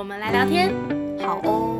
我们来聊天。好哦，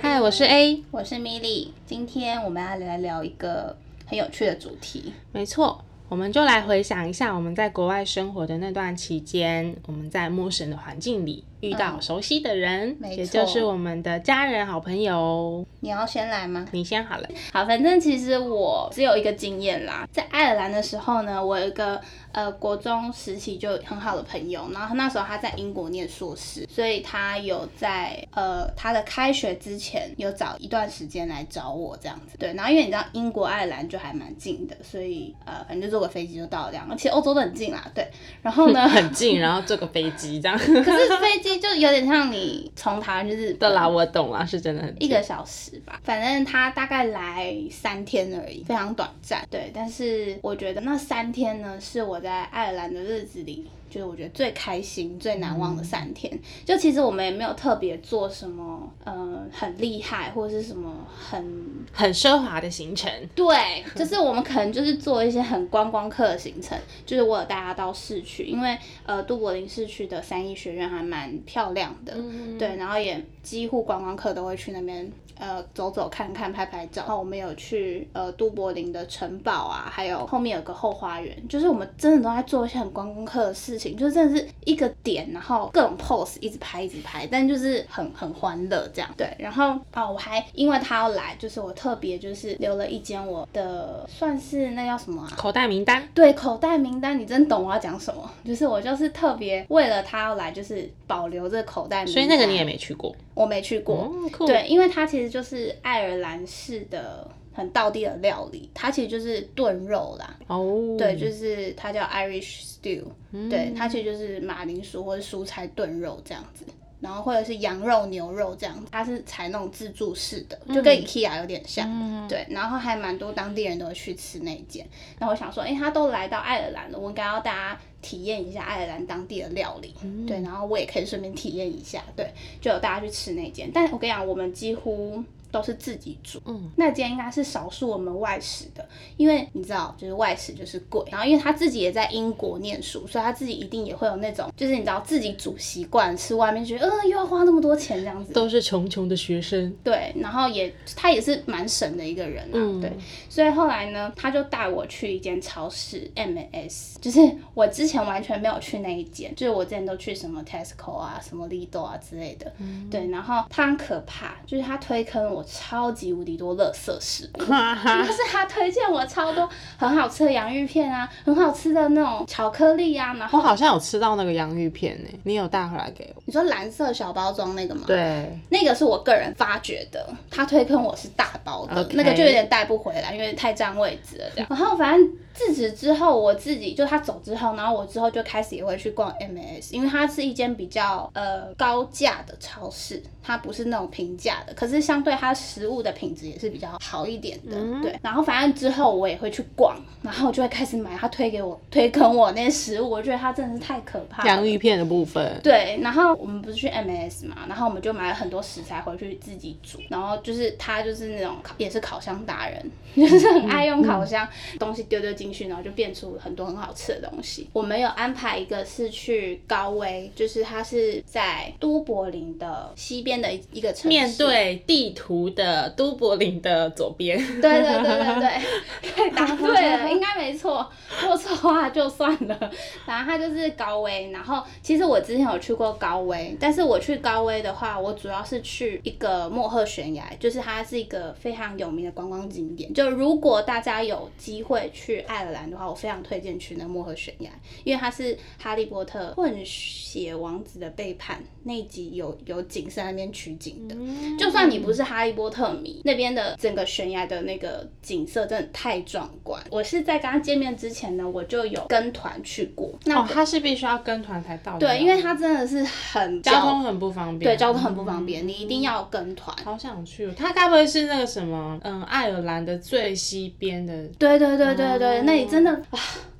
嗨，我是 A，我是米莉，今天我们要来聊一个很有趣的主题。没错，我们就来回想一下我们在国外生活的那段期间，我们在陌生的环境里遇到熟悉的人，没也就是我们的家人、好朋友。你要先来吗？你先好了，好，反正其实我只有一个经验啦，在爱尔兰的时候呢，我有一个呃国中时期就很好的朋友，然后那时候他在英国念硕士，所以他有在呃他的开学之前有找一段时间来找我这样子。对，然后因为你知道英国爱尔兰就还蛮近的，所以呃反正就坐个飞机就到了这样，而且欧洲都很近啦，对。然后呢 很近，然后坐个飞机这样。可是飞机就有点像你从台湾去日本对啦，我懂啦，是真的很。一个小时吧，反正他大概来三天而已，非常短暂。对，但是我觉得那三天呢，是我在爱尔兰的日子里，就是我觉得最开心、最难忘的三天。就其实我们也没有特别做什么，呃，很厉害或者是什么很很奢华的行程。对，就是我们可能就是做一些很观光客的行程，就是我有带他到市区，因为呃杜柏林市区的三一学院还蛮漂亮的，对，然后也几乎观光客都会去那边呃走走看看拍拍照。然后我们有去呃都柏林的城堡啊，还有后面有个后花园，就是我们真的都在做一些很观光客的事情，就真的是一个点，然后各种 pose 一直拍一直拍，但就是很很欢乐这样。对，然后啊、我还因为他要来，就是我特别就是留了一间我的算是那叫什么啊？口袋名单，对，口袋名单，你真懂我要讲什么？就是我就是特别为了他要来，就是保留这个口袋名单。所以那个你也没去过。我没去过。哦，对，因为他其实就是爱尔兰式的很道地的料理，它其实就是炖肉啦。哦，对，就是它叫 Irish stew，、对，它其实就是马铃薯或者蔬菜炖肉这样子。然后或者是羊肉、牛肉这样，它是采那种自助式的，就跟 IKEA 有点像，对。然后还蛮多当地人都会去吃那一间。然后我想说，哎，他都来到爱尔兰了，我应该要大家体验一下爱尔兰当地的料理，对。然后我也可以顺便体验一下，对，就有大家去吃那间。但我跟你讲，我们几乎都是自己煮，嗯，那间应该是少数我们外食的，因为你知道，就是外食就是贵，然后因为他自己也在英国念书，所以他自己一定也会有那种，就是你知道自己煮习惯，吃外面觉得，呃，又要花那么多钱这样子，都是穷穷的学生。对，然后也他也是蛮省的一个人啊，嗯。对，所以后来呢，他就带我去一间超市 M&S，就是我之前完全没有去那一间，就是我之前都去什么 Tesco 啊、什么 Lidl 啊之类的，对，然后他很可怕，就是他推坑我超级无敌多乐色食物，哈哈就是他推荐我超多很好吃的洋芋片啊，很好吃的那种巧克力啊，然后我好像有吃到那个洋芋片呢，你有带回来给我？你说蓝色小包装那个吗？对，那个是我个人发掘的，他推坑我是大包的那个就有点带不回来，因为太占位置了这样。然后反正自此之后，我自己就他走之后，然后我之后就开始也会去逛 M&S，因为它是一间比较呃高价的超市，它不是那种平价的，可是相对它食物的品质也是比较好一点的，对。然后反正之后我也会去逛，然后我就会开始买他推给我推坑我那些食物，我觉得它真的是太可怕了。洋芋片的部分。对，然后我们不是去 M&S 嘛，然后我们就买了很多食材回去自己煮，然后就是他就是那种也是烤箱达人，就是很爱用烤箱，东西丢丢进去，然后就变出很多很好吃的东西。我们有安排一个是去高威，就是它是在都柏林的西边的一一个城市，面对地图的都柏林的左边，对对对对对，对，答对了，应该没错。做错话就算了。反正它就是高威，然后其实我之前有去过高威，但是我去高威的话，我主要是去一个莫赫悬崖，就是它是一个非常有名的观光景点。就如果大家有机会去爱爱尔兰的话，我非常推荐去那个莫赫悬崖，因为它是哈利波特混血王子的背叛。那一集有有景是在那边取景的。就算你不是哈利波特迷，那边的整个悬崖的那个景色真的太壮观。我是在跟他见面之前呢，我就有跟团去过。那哦，他是必须要跟团才到的。对，因为他真的是很交通很不方便。对交通很不方便，你一定要跟团。好想去哦！他该不会是那个什么，嗯，爱尔兰的最西边的？对对对对对，哦那里真的啊，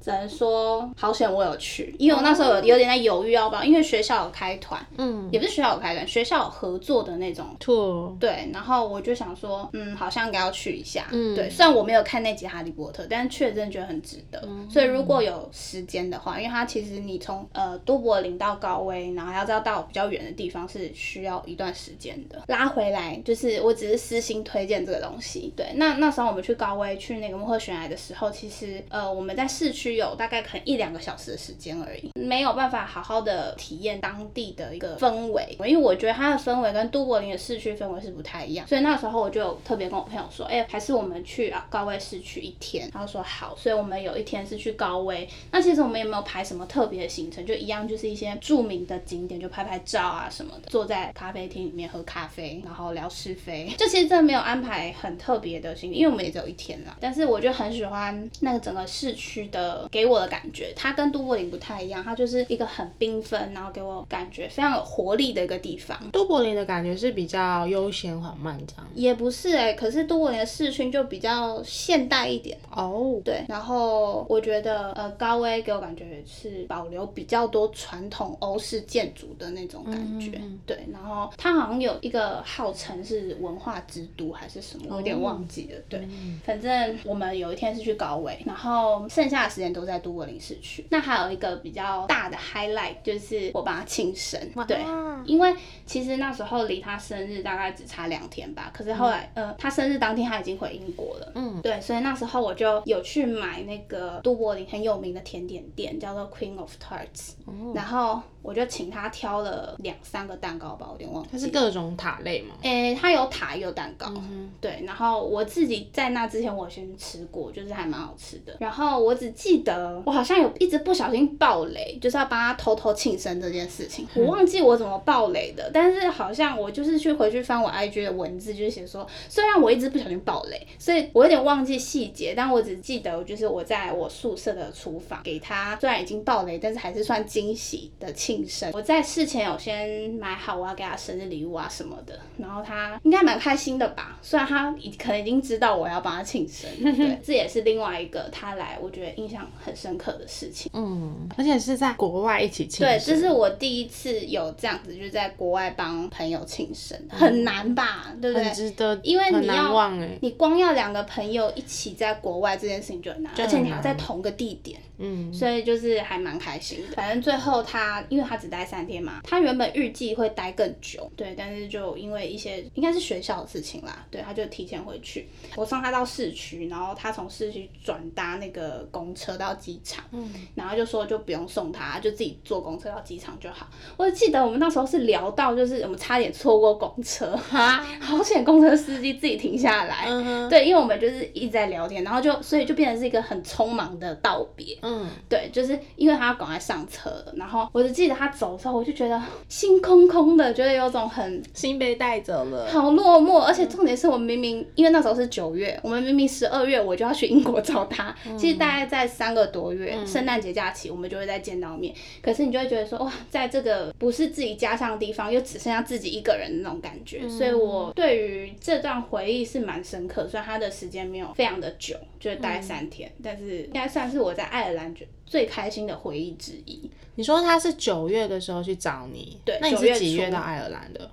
只能说好险我有去，因为我那时候有有点在犹豫要不要，因为学校有开团，嗯也不是学校有开团，学校有合作的那种。，tour，对，然后我就想说，嗯，好像应该要去一下。嗯对，虽然我没有看那集《哈利波特》，但是确实真的觉得很值得。嗯所以如果有时间的话，因为它其实你从呃都柏林到高威，然后还要再到比较远的地方，是需要一段时间的。拉回来，就是我只是私心推荐这个东西。对，那那时候我们去高威去那个穆赫悬崖的时候，其实呃我们在市区有大概可能一两个小时的时间而已，没有办法好好的体验当地的一个氛围，因为我觉得它的氛围跟都柏林的市区氛围是不太一样，所以那时候我就特别跟我朋友说，哎、还是我们去啊高威市区一天，他说好，所以我们有一天是去高威，那其实我们也没有排什么特别的行程，就一样就是一些著名的景点，就拍拍照啊什么的，坐在咖啡厅里面喝咖啡，然后聊是非，就其实真的没有安排很特别的行程，因为我们也只有一天啦，但是我就很喜欢那个整个市区的给我的感觉，它跟都柏林不太一样，它就是一个很缤纷，然后给我感觉非常有活力的一个地方。都柏林的感觉是比较悠闲缓慢这样。也不是哎、可是都柏林的市区就比较现代一点，哦，对。然后我觉得呃高威给我感觉是保留比较多传统欧式建筑的那种感觉，嗯对。然后它好像有一个号称是文化之都还是什么，我有点忘记了，对。反正我们有一天是去高威，然后剩下的时间都在都柏林市区。那还有一个比较大的 highlight 就是我帮他庆生，对。因为其实那时候离他生日大概只差两天吧，可是后来、呃，他生日当天他已经回英国了，嗯，对，所以那时候我就有去买那个都柏林很有名的甜点店，叫做 Queen of Tarts，、然后我就请他挑了两三个蛋糕吧，我有点忘记。它是各种塔类吗。诶、它有塔也有蛋糕，嗯对，然后我自己在那之前我先吃过，就是还蛮好吃的。然后我只记得我好像有一直不小心爆雷，就是要帮他偷偷庆生这件事情，我忘记我怎么爆雷的，但是好像我就是去回去翻我 IG 的文字，就是写说，虽然我一直不小心爆雷，所以我有点忘记细节，但我只记得就是我在我宿舍的厨房给他，虽然已经爆雷，但是还是算惊喜的庆生。我在事前有先买好我要给他生日礼物啊什么的，然后他应该蛮开心的吧，虽然他已可能已经知道我要帮他庆生，对，这也是另外一个他来我觉得印象很深刻的事情。嗯，而且是在国外一起庆对，这是我第一次有这样子，就是在国外帮朋友庆生，很难吧？对不对很？值得，因为你要。你光要两个朋友一起在国外这件事情就很难，而且你还难在同个地点，嗯，所以就是还蛮开心的。反正最后他，因为他只待三天嘛，他原本预计会待更久，对，但是就因为一些应该是学校的事情啦，对，他就提前回去。我送他到市区，然后他从市区转搭那个公车到机场，嗯然后就说就不用送他，就自己坐公车到机场就好。我记得我们那时候是聊到，就是我们差点错过公车，哈，好险公车司机自己停下来。嗯，对，因为我们就是一直在聊天，然后就所以就变成是一个很匆忙的道别。嗯，对，就是因为他要赶快上车了，然后我只记得他走的时候，我就觉得心空空的，觉得有种很心被带走了。好落寞，而且重点是我明明因为那时候是九月，我们明明十二月我就要去英国找他，其实大概在三个多月，圣诞节假期我们就会再见到面，可是你就会觉得说哇，在这个不是自己家乡的地方，又只剩下自己一个人的那种感觉，所以我对于这段回忆是蛮深刻，虽然他的时间没有非常的久，就是大概三天，但是应该算是我在爱尔兰觉最开心的回忆之一。你说他是九月的时候去找你，对那你是几月到爱尔兰的？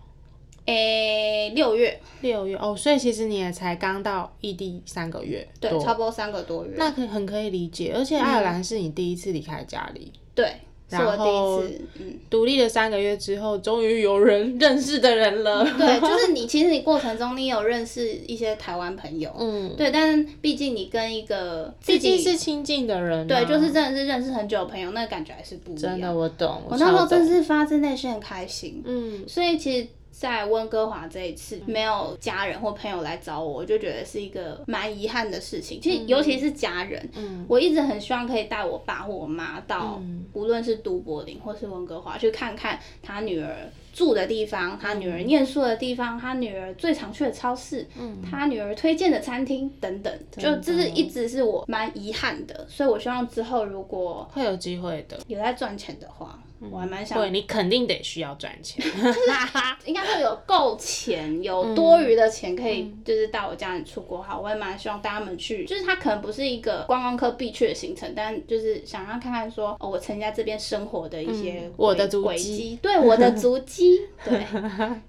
诶，六月，六月哦，所以其实你也才刚到异地三个月对，差不多三个多月。那可很可以理解，而且爱尔兰是你第一次离开家里，对，然后第一次，嗯。独立了三个月之后，终于有人认识的人了。对，就是你，其实你过程中你有认识一些台湾朋友，嗯，对，但是毕竟你跟一个毕竟自己是亲近的人、啊，对，就是真的是认识很久的朋友，那个感觉还是不一样。真的，我懂。我那时候真是发自内心很开心，嗯，所以其实。在温哥华这一次没有家人或朋友来找我，我就觉得是一个蛮遗憾的事情。其实尤其是家人，嗯。我一直很希望可以带我爸或我妈到，嗯。无论是都柏林或是温哥华去看看他女儿住的地方，他女儿念书的地方，他女儿最常去的超市，嗯，他女儿推荐的餐厅等等，就这是一直是我蛮遗憾的，所以我希望之后如果会有机会的，有在赚钱的话。我还蛮想，对你肯定得需要赚钱，应该会有够钱，有多余的钱可以，就是带我家人出国。好，我也蛮希望带他们去，就是它可能不是一个观光客必去的行程，但就是想要看看说，哦，我曾经在这边生活的一些我的足迹，对我的足迹，对，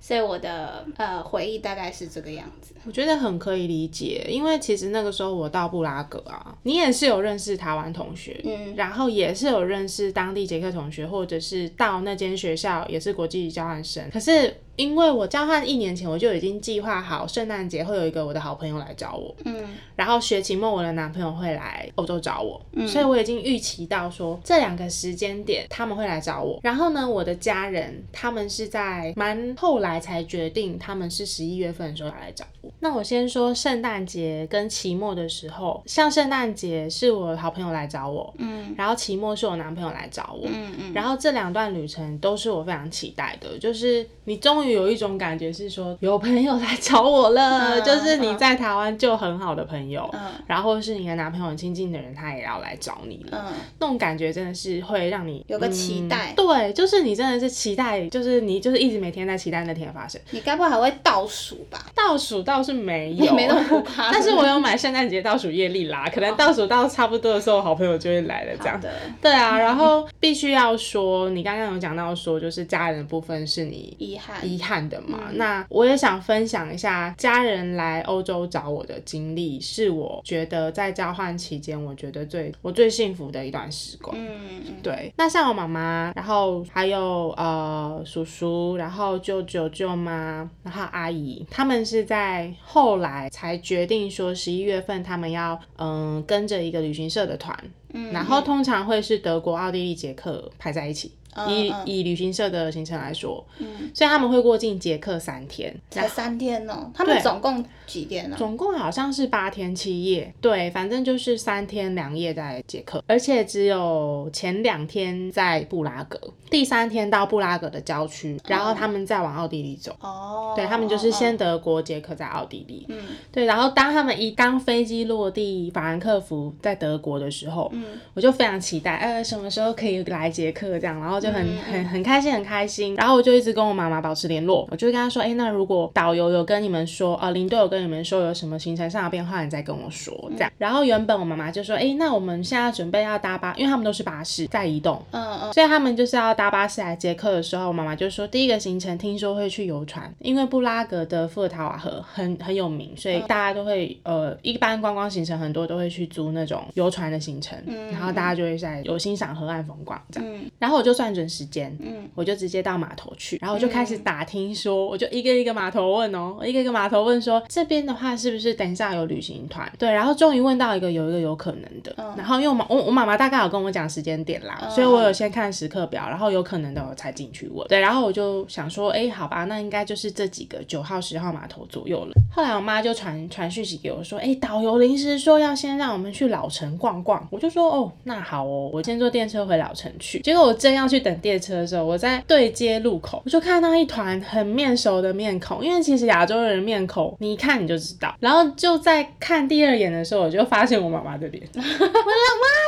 所以我的呃回忆大概是这个样子。我觉得很可以理解，因为其实那个时候我到布拉格啊，你也是有认识台湾同学，嗯，然后也是有认识当地捷克同学，或者是到那间学校也是国际交换生，可是。因为我交换一年前，我就已经计划好圣诞节会有一个我的好朋友来找我，嗯，然后学期末我的男朋友会来欧洲找我，嗯，所以我已经预期到说这两个时间点他们会来找我。然后呢，我的家人他们是在蛮后来才决定，他们是十一月份的时候来找我。那我先说圣诞节跟期末的时候，像圣诞节是我好朋友来找我，嗯，然后期末是我男朋友来找我，嗯嗯，然后这两段旅程都是我非常期待的，就是你终于。有一种感觉是说有朋友来找我了，就是你在台湾就很好的朋友，然后是你的男朋友很亲近的人，他也要来找你了。那种感觉真的是会让你有个期待。对，就是你真的是期待，就是你就是一直每天在期待那天发生。你该不会还会倒数吧？倒数倒是没有，没那么可怕。但是我有买圣诞节倒数叶历啦，可能倒数到差不多的时候，好朋友就会来了。这样的。对啊，然后必须要说，你刚刚有讲到说，就是家人的部分是你遗憾。遗憾的嘛？那我也想分享一下家人来欧洲找我的经历，是我觉得在交换期间，我觉得最我最幸福的一段时光。嗯，对。那像我妈妈，然后还有呃叔叔，然后舅舅舅妈，然后阿姨，他们是在后来才决定说十一月份他们要嗯跟着一个旅行社的团，嗯，然后通常会是德国、奥地利、捷克排在一起。以以旅行社的行程来说，嗯，所以他们会过境捷克三天，才三天哦。他们总共几天呢？总共好像是八天七夜，对，反正就是三天两夜在捷克，而且只有前两天在布拉格，第三天到布拉格的郊区，然后他们再往奥地利走。哦，对他们就是先德国、捷克，在奥地利。嗯，对，然后当他们一当飞机落地法兰克福在德国的时候，嗯，我就非常期待，呃，什么时候可以来捷克这样，然后就。就很很很开心，很开心。然后我就一直跟我妈妈保持联络，我就跟她说：“哎，那如果导游有跟你们说，呃，领队有跟你们说有什么行程上的变化，你再跟我说。”这样。然后原本我妈妈就说：“哎，那我们现在准备要搭巴，因为他们都是巴士在移动，嗯嗯，所以他们就是要搭巴士来接客的时候，我妈妈就说第一个行程听说会去游船，因为布拉格的伏尔塔瓦河很很有名，所以大家都会呃，一般观光行程很多都会去租那种游船的行程，然后大家就会在有欣赏河岸风光这样。然后我就算。准时间，嗯，我就直接到码头去，然后我就开始打听，说我就一个一个码头问哦，一个一个码头问说这边的话是不是等一下有旅行团？对，然后终于问到一个有一个有可能的，然后因为我妈我我妈妈大概有跟我讲时间点啦，所以我有先看时刻表，然后有可能的我才进去问。对，然后我就想说，哎，好吧，那应该就是这几个九号十号码头左右了。后来我妈就传传讯息给我说，哎，导游临时说要先让我们去老城逛逛，我就说哦，那好哦，我先坐电车回老城去。结果我正要去。等电车的时候，我在对接路口，我就看到一团很面熟的面孔，因为其实亚洲人面孔你一看你就知道。然后就在看第二眼的时候，我就发现我妈妈的脸，我说妈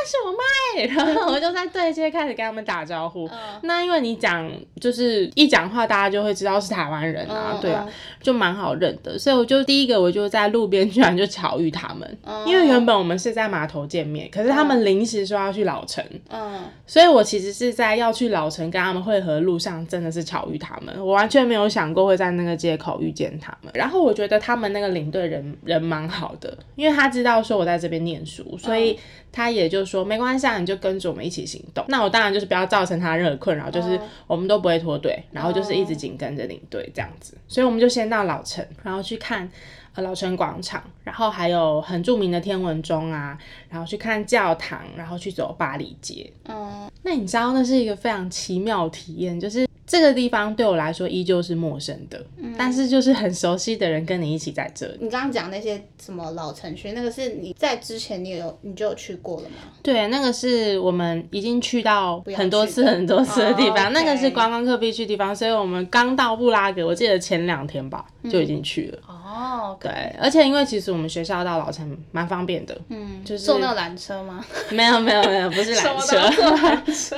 是我妈，然后我就在对接开始跟他们打招呼。那因为你讲就是一讲话，大家就会知道是台湾人啊，对啊，就蛮好认的。所以我就第一个我就在路边居然就巧遇他们，因为原本我们是在码头见面，可是他们临时说要去老城，嗯，所以我其实是在要去。老城跟他们会合路上真的是巧遇他们，我完全没有想过会在那个街口遇见他们。然后我觉得他们那个领队人人蛮好的，因为他知道说我在这边念书，所以他也就说没关系，啊，你就跟着我们一起行动。那我当然就是不要造成他任何困扰，就是我们都不会脱队，然后就是一直紧跟着领队这样子。所以我们就先到老城，然后去看。老城广场，然后还有很著名的天文钟啊，然后去看教堂，然后去走巴黎街。嗯，那你知道那是一个非常奇妙体验，就是。这个地方对我来说依旧是陌生的，但是就是很熟悉的人跟你一起在这里。你刚刚讲那些什么老城区，那个是你在之前你有你就有去过了吗？对，那个是我们已经去到很多次、很多次的地方，哦那个是观光客必去地方，所以我们刚到布拉格，我记得前两天吧就已经去了。哦，对，而且因为其实我们学校到老城蛮方便的，嗯，就是坐那个缆车吗？没有没有没有，不是缆车，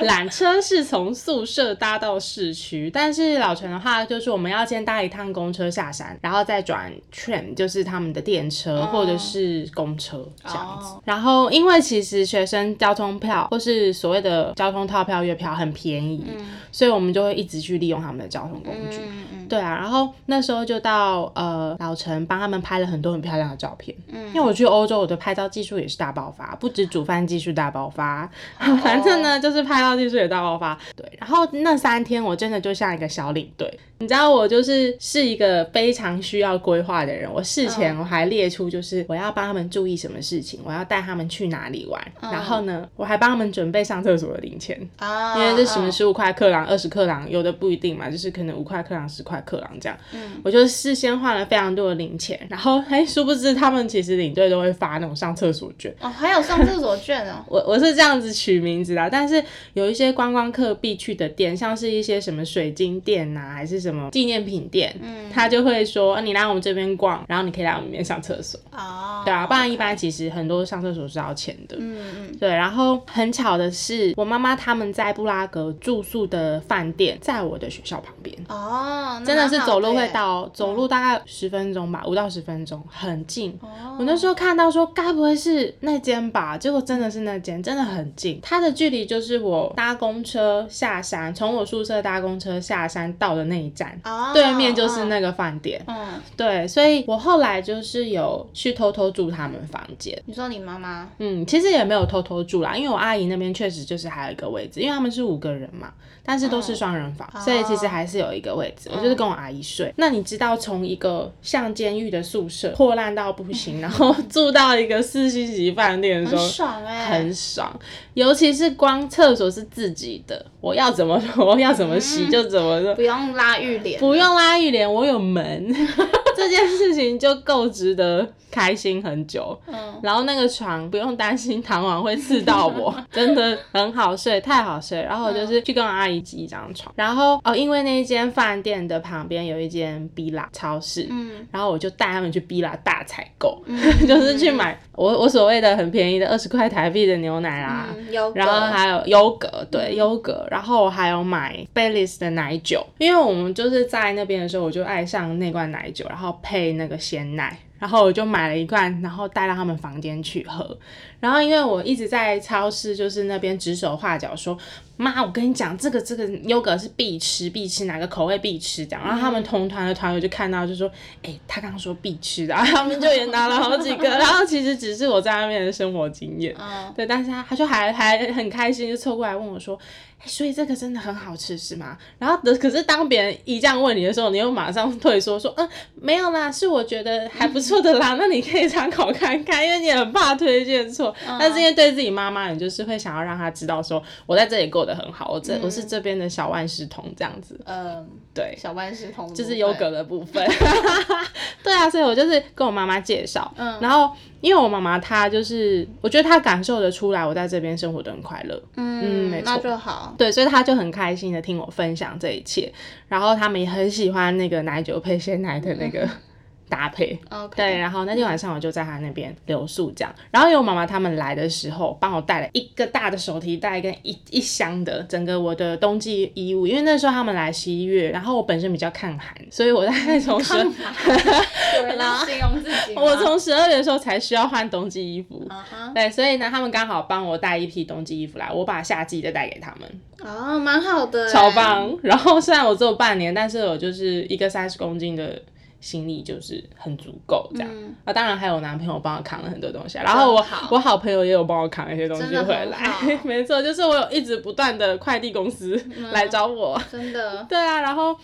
缆车。是从宿舍搭到市区，但是老城的话，就是我们要先搭一趟公车下山，然后再转 tram，就是他们的电车、或者是公车这样子。哦。然后因为其实学生交通票或是所谓的交通套票、月票很便宜，所以我们就会一直去利用他们的交通工具。嗯嗯对啊，然后那时候就到呃老城帮他们拍了很多很漂亮的照片。嗯，因为我去欧洲，我的拍照技术也是大爆发，不止煮饭技术大爆发，反正呢就是拍照技术也大爆发。对，然后那三天我真的就像一个小领队，你知道我就是是一个非常需要规划的人。我事前我还列出就是我要帮他们注意什么事情，我要带他们去哪里玩，然后呢我还帮他们准备上厕所的零钱。啊，因为这什么嗯十五块克朗、二十克朗，有的不一定嘛，就是可能五块克朗、十块克朗这样。嗯，我就事先换了非常多的零钱，然后哎，殊不知他们其实领队都会发那种上厕所券。哦，还有上厕所券哦。我我是这样子取名字的，但是有一些观光客必去的店，像是一些什么水晶店呐、还是什么纪念品店，嗯，他就会说、啊你来我们这边逛，然后你可以来我们这边上厕所。哦，对啊，不然一般其实很多上厕所是要钱的。嗯嗯，对，然后很巧的是，我妈妈他们在布拉格住宿的饭店，在我的学校旁边，哦，真的是走路会。到，走路大概十分钟吧，五到十分钟，很近。哦我那时候看到说，该不会是那间吧？结果真的是那间，真的很近。它的距离就是我搭公车下山，从我宿舍搭公车下山到的那一站，哦，对面就是那个饭店。嗯，对，所以我后来就是有去偷偷住他们房间。你说你妈妈嗯，其实也没有偷偷住啦，因为我阿姨那边确实就是还有一个位置，因为他们是五个人嘛，但是都是双人房，所以其实还是有一个位置。我就是跟我阿姨睡。那你知道从一个像监狱的宿舍破烂到不行，然后住到一个四星级饭店的时很候。爽哎，很爽，尤其是光厕所是自己的，我要怎么 我要怎么洗就怎么嗯，不用拉浴帘，不用拉浴帘，我有门，这件事情就够值得开心很久。嗯，然后那个床不用担心弹簧会刺到我，真的很好睡，太好睡。然后我就是去跟我阿姨挤一张床，然后哦，因为那一间饭店的旁边有一间 B 拉超市，嗯，然后我就带他们去 B 拉大采购，就是去买我我所谓的很便宜的二十块台币的牛奶啦。嗯，然后还有优格，对优格，然后我还有买 Baileys 的奶酒，因为我们就是在那边的时候，我就爱上那罐奶酒，然后配那个鲜奶，然后我就买了一罐，然后带到他们房间去喝。然后因为我一直在超市，就是那边指手画脚说，妈，我跟你讲，这个这个优格是必吃必吃，哪个口味必吃这样。然后他们同团的团友就看到就说，哎、他刚刚说必吃的，然 后他们就也拿了好几个。然后其实只是我在那边的生活经验。嗯，对，但是他他就还还很开心，就凑过来问我说：“哎、所以这个真的很好吃是吗？”然后的可是当别人一这样问你的时候，你又马上退缩说：“嗯，没有啦，是我觉得还不错的啦，那你可以参考看看，因为你很怕推荐错。但是因为对自己妈妈，你就是会想要让她知道说，我在这里过得很好，我这、我是这边的小万事通这样子。嗯，对，小万事通，就是优格的部分。对啊，所以我就是跟我妈妈介绍，嗯。然后因为我妈妈她就是，我觉得她感受得出来我在这边生活的很快乐，嗯，没那错就好，对，所以她就很开心的听我分享这一切，然后他们也很喜欢那个奶酒配鲜奶的那个搭配。OK，对，然后那天晚上我就在他那边留宿这样，然后有妈妈他们来的时候，帮我带了一个大的手提袋跟一一箱的整个我的冬季衣物，因为那时候他们来十一月，然后我本身比较抗寒，所以我大概从十，有人要形容自己，我从十二月的时候才需要换冬季衣服。对，所以呢，他们刚好帮我带一批冬季衣服来，我把夏季的带给他们，哦，蛮好的，超，棒。然后虽然我只有半年，但是我就是一个三十公斤的行李就是很足够这样。嗯，啊，当然还有男朋友帮我扛了很多东西啊，然后我好。我好朋友也有帮我扛一些东西回来。好，没错，就是我有一直不断的快递公司嗯。来找我，真的，对啊，然后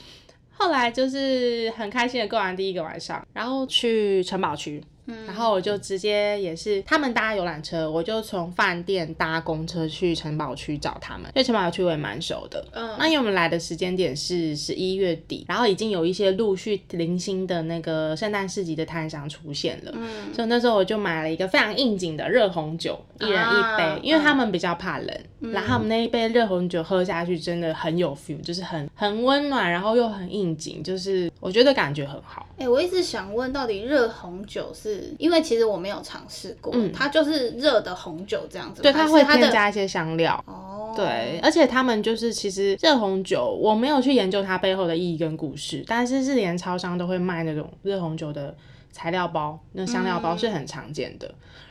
后来就是很开心的过完第一个晚上，然后去城堡区。然后我就直接也是他们搭游览车，我就从饭店搭公车去城堡区找他们，因为城堡区我也蛮熟的。嗯那因为我们来的时间点是十一月底，然后已经有一些陆续零星的那个圣诞市集的摊商出现了，嗯所以那时候我就买了一个非常应景的热红酒，一人一杯，啊因为他们比较怕冷，嗯然后我们那一杯热红酒喝下去真的很有 feel，就是很很温暖，然后又很应景，就是我觉得感觉很好。哎、我一直想问，到底热红酒是因为其实我没有尝试过，嗯它就是热的红酒这样子，对，它会添加一些香料。哦，对，而且他们就是其实热红酒，我没有去研究它背后的意义跟故事，但是是连超商都会卖那种热红酒的材料包，那香料包是很常见的。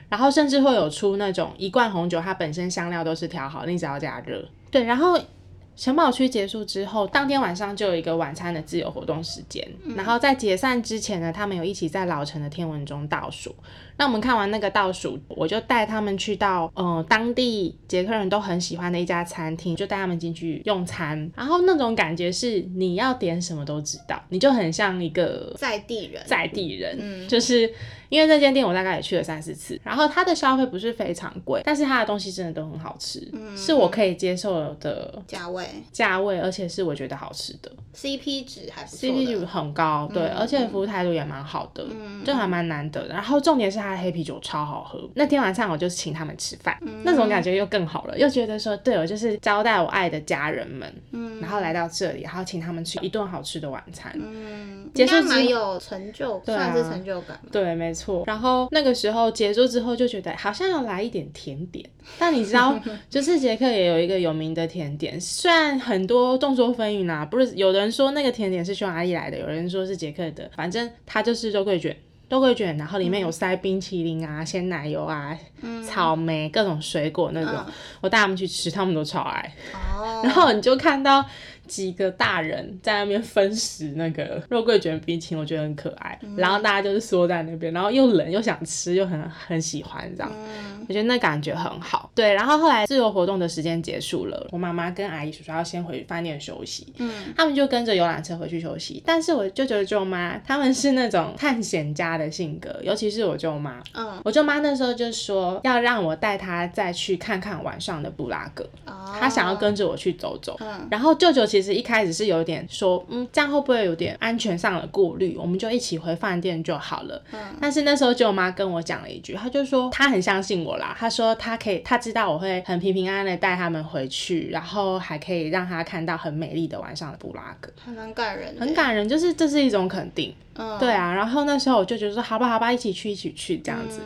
然后甚至会有出那种一罐红酒，它本身香料都是调好，你只要加热。对，然后城堡区结束之后，当天晚上就有一个晚餐的自由活动时间。然后在解散之前呢，他们有一起在老城的天文钟倒数。那我们看完那个倒数，我就带他们去到呃当地捷克人都很喜欢的一家餐厅，就带他们进去用餐。然后那种感觉是你要点什么都知道，你就很像一个在地人，在地人，嗯就是因为这间店我大概也去了三四次，然后它的消费不是非常贵，但是它的东西真的都很好吃，嗯是我可以接受的价位价位，而且是我觉得好吃的 CP 值还不错，CP 值，很高，对，而且服务态度也蛮好的，嗯就还蛮难得的。然后重点是它的黑啤酒超好喝，那天晚上我就请他们吃饭，那种感觉又更好了，又觉得说，对我就是招待我爱的家人们，嗯然后来到这里，然后请他们吃一顿好吃的晚餐，嗯，结束蛮有成就，啊算是成就感。对，没错。然后那个时候结束之后，就觉得好像要来一点甜点。但你知道，就是捷克也有一个有名的甜点，虽然很多众说纷纭啊，不是有人说那个甜点是匈牙利来的，有人说是捷克的，反正它就是肉桂卷。肉桂卷，然后里面有塞冰淇淋啊、鲜奶油啊、草莓各种水果那种，我带他们去吃，他们都超爱。哦，然后你就看到几个大人在那边分食那个 肉桂卷冰淇淋，我觉得很可爱。然后大家就是缩在那边，然后又冷又想吃，又很很喜欢这样。我觉得那感觉很好。对，然后后来自由活动的时间结束了，我妈妈跟阿姨叔叔要先回饭店休息，嗯，他们就跟着游览车回去休息。但是我舅舅舅妈他们是那种探险家的性格，尤其是我舅妈。嗯，我舅妈那时候就说要让我带她再去看看晚上的布拉格。哦，他想要跟着我去走走。嗯然后舅舅其实一开始是有点说，嗯，这样会不会有点安全上的顾虑？我们就一起回饭店就好了。嗯但是那时候舅妈跟我讲了一句，她就说她很相信我啦，她说她可以，她知道我会很平平安安的带他们回去，然后还可以让他看到很美丽的晚上的布拉格，还蛮感人的，很感人，就是这是一种肯定。嗯，对啊，然后那时候我就觉得说，好吧，好吧，一起去，一起去这样子。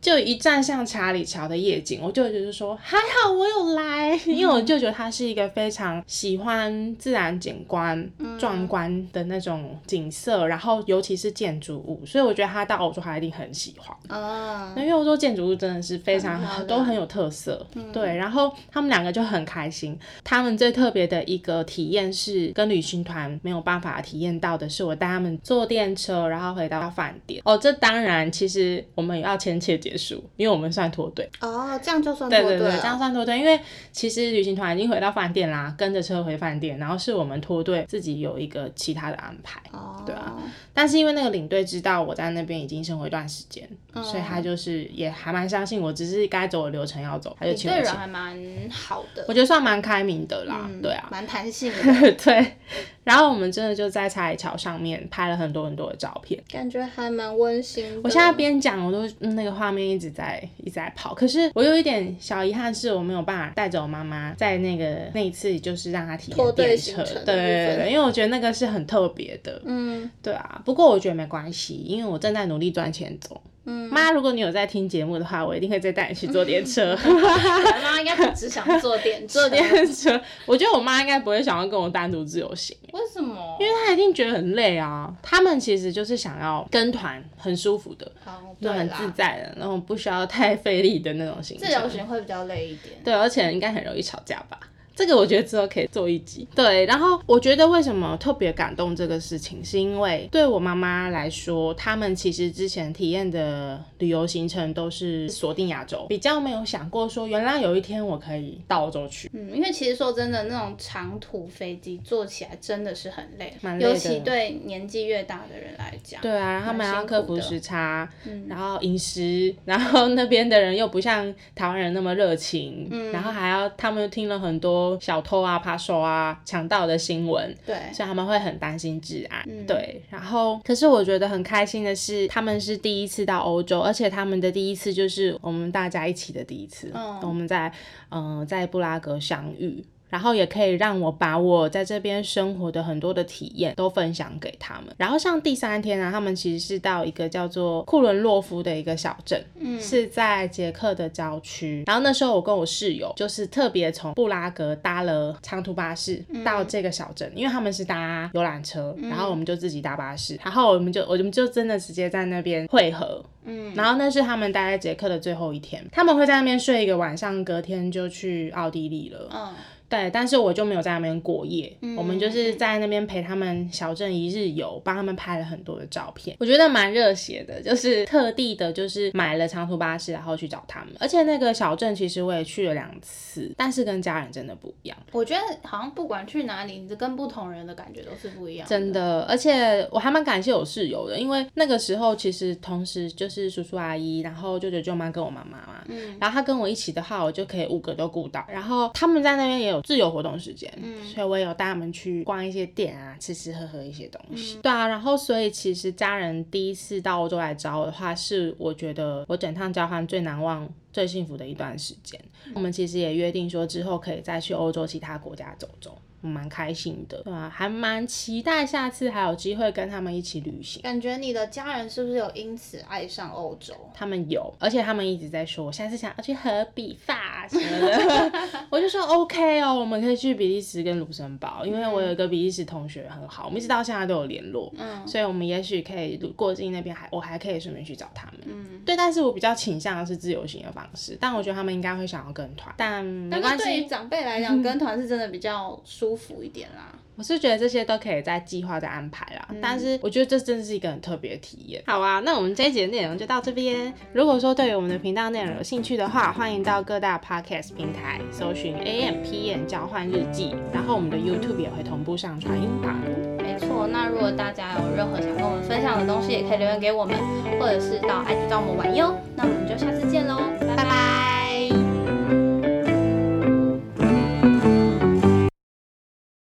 就一站上查理桥的夜景，我舅舅就说还好我有来，因为我舅舅他是一个非常喜欢自然景观、壮观的那种景色，然后尤其是建筑物，所以我觉得他到欧洲他一定很喜欢。嗯，因为欧洲建筑物真的是非常很都很有特色，对。然后他们两个就很开心。他们最特别的一个体验是跟旅行团没有办法体验到的，是我带他们坐电车，然后回到饭店。哦，这当然其实我们也要签切结束，因为我们算脱队。哦，这样就算对对对，脱队这样算脱队，因为其实旅行团已经回到饭店啦，跟着车回饭店，然后是我们脱队自己有一个其他的安排。哦，对啊，但是因为那个领队知道我在那边已经生活一段时间，嗯所以他就是也还蛮相信我，只是该走的流程要走，他就你对人。还蛮好的，我觉得算蛮开明的啦，嗯对啊，蛮弹性的，对。然后我们真的就在查理桥上面拍了很多很多的照片。感觉还蛮温馨的。我现在边讲，我都、嗯那个画面一直在一直在跑。可是我有一点小遗憾，是我没有办法带着我妈妈在那个那一次，就是让她体验电车。对对对对，因为我觉得那个是很特别的。嗯对啊，不过我觉得没关系，因为我正在努力赚钱走。嗯，妈，如果你有在听节目的话，我一定会再带你去坐电车。妈妈应该不只想坐电车，坐电车，我觉得我妈应该不会想要跟我单独自由行，为什么？因为她一定觉得很累啊。他们其实就是想要跟团，很舒服的，哦，就很，自在的，然后不需要太费力的那种行程。自由行会比较累一点。对，而且应该很容易吵架吧？这个我觉得之后可以做一集。对，然后我觉得为什么特别感动这个事情，是因为对我妈妈来说，他们其实之前体验的旅游行程都是锁定亚洲，比较没有想过说，原来有一天我可以到欧洲去。嗯，因为其实说真的，那种长途飞机坐起来真的是很累，蛮累的尤其对年纪越大的人来讲。对啊，他们蛮要克服时差，然后饮食，然后那边的人又不像台湾人那么热情，嗯然后还要他们听了很多小偷啊、扒手啊、强盗的新闻，对，所以他们会很担心治安。对，然后可是我觉得很开心的是，他们是第一次到欧洲，而且他们的第一次就是我们大家一起的第一次。嗯我们在嗯、呃在布拉格相遇。然后也可以让我把我在这边生活的很多的体验都分享给他们。然后像第三天呢、他们其实是到一个叫做库伦洛夫的一个小镇，嗯是在捷克的郊区。然后那时候我跟我室友就是特别从布拉格搭了长途巴士到这个小镇，因为他们是搭游览车，然后我们就自己搭巴士，然后我们就我们就真的直接在那边汇合。嗯，然后那是他们待在捷克的最后一天，他们会在那边睡一个晚上，隔天就去奥地利了。嗯，对，但是我就没有在那边过夜，我们就是在那边陪他们小镇一日游，帮他们拍了很多的照片，我觉得蛮热血的，就是特地的，就是买了长途巴士，然后去找他们。而且那个小镇其实我也去了两次，但是跟家人真的不一样，我觉得好像不管去哪里，你跟不同人的感觉都是不一样。真的。而且我还蛮感谢我室友的，因为那个时候其实同时就是叔叔阿姨，然后舅舅舅妈跟我妈妈嘛，嗯然后他跟我一起的话，我就可以五个都顾到。然后他们在那边也有自由活动时间，嗯所以我也有带他们去逛一些店啊，吃吃喝喝一些东西。嗯对啊，然后所以其实家人第一次到欧洲来找我的话，是我觉得我整趟交换最难忘。最幸福的一段时间，嗯我们其实也约定说之后可以再去欧洲其他国家走走，我蛮开心的，对啊，还蛮期待下次还有机会跟他们一起旅行。感觉你的家人是不是有因此爱上欧洲？他们有，而且他们一直在说，我下次想要去荷比法什么的，我就说 OK 哦，我们可以去比利时跟卢森堡，因为我有一个比利时同学很好，我们一直到现在都有联络，嗯。所以我们也许可以过境那边还我还可以顺便去找他们。嗯，对，但是我比较倾向的是自由行的方式，但我觉得他们应该会想要跟团，但没关但是对于系，长辈来讲，跟团是真的比较舒服一点啦。我是觉得这些都可以在计划再安排啦。但是我觉得这真的是一个很特别的体验。好啊，那我们这一节的内容就到这边。如果说对于我们的频道内容有兴趣的话，欢迎到各大 podcast 平台搜寻 AM PM 交换日记，然后我们的 YouTube 也会同步上传音档。没错，那如果大家有任何想跟我们分享的东西，也可以留言给我们，或者是到 IG 找我们玩哟。那我们就下次见喽，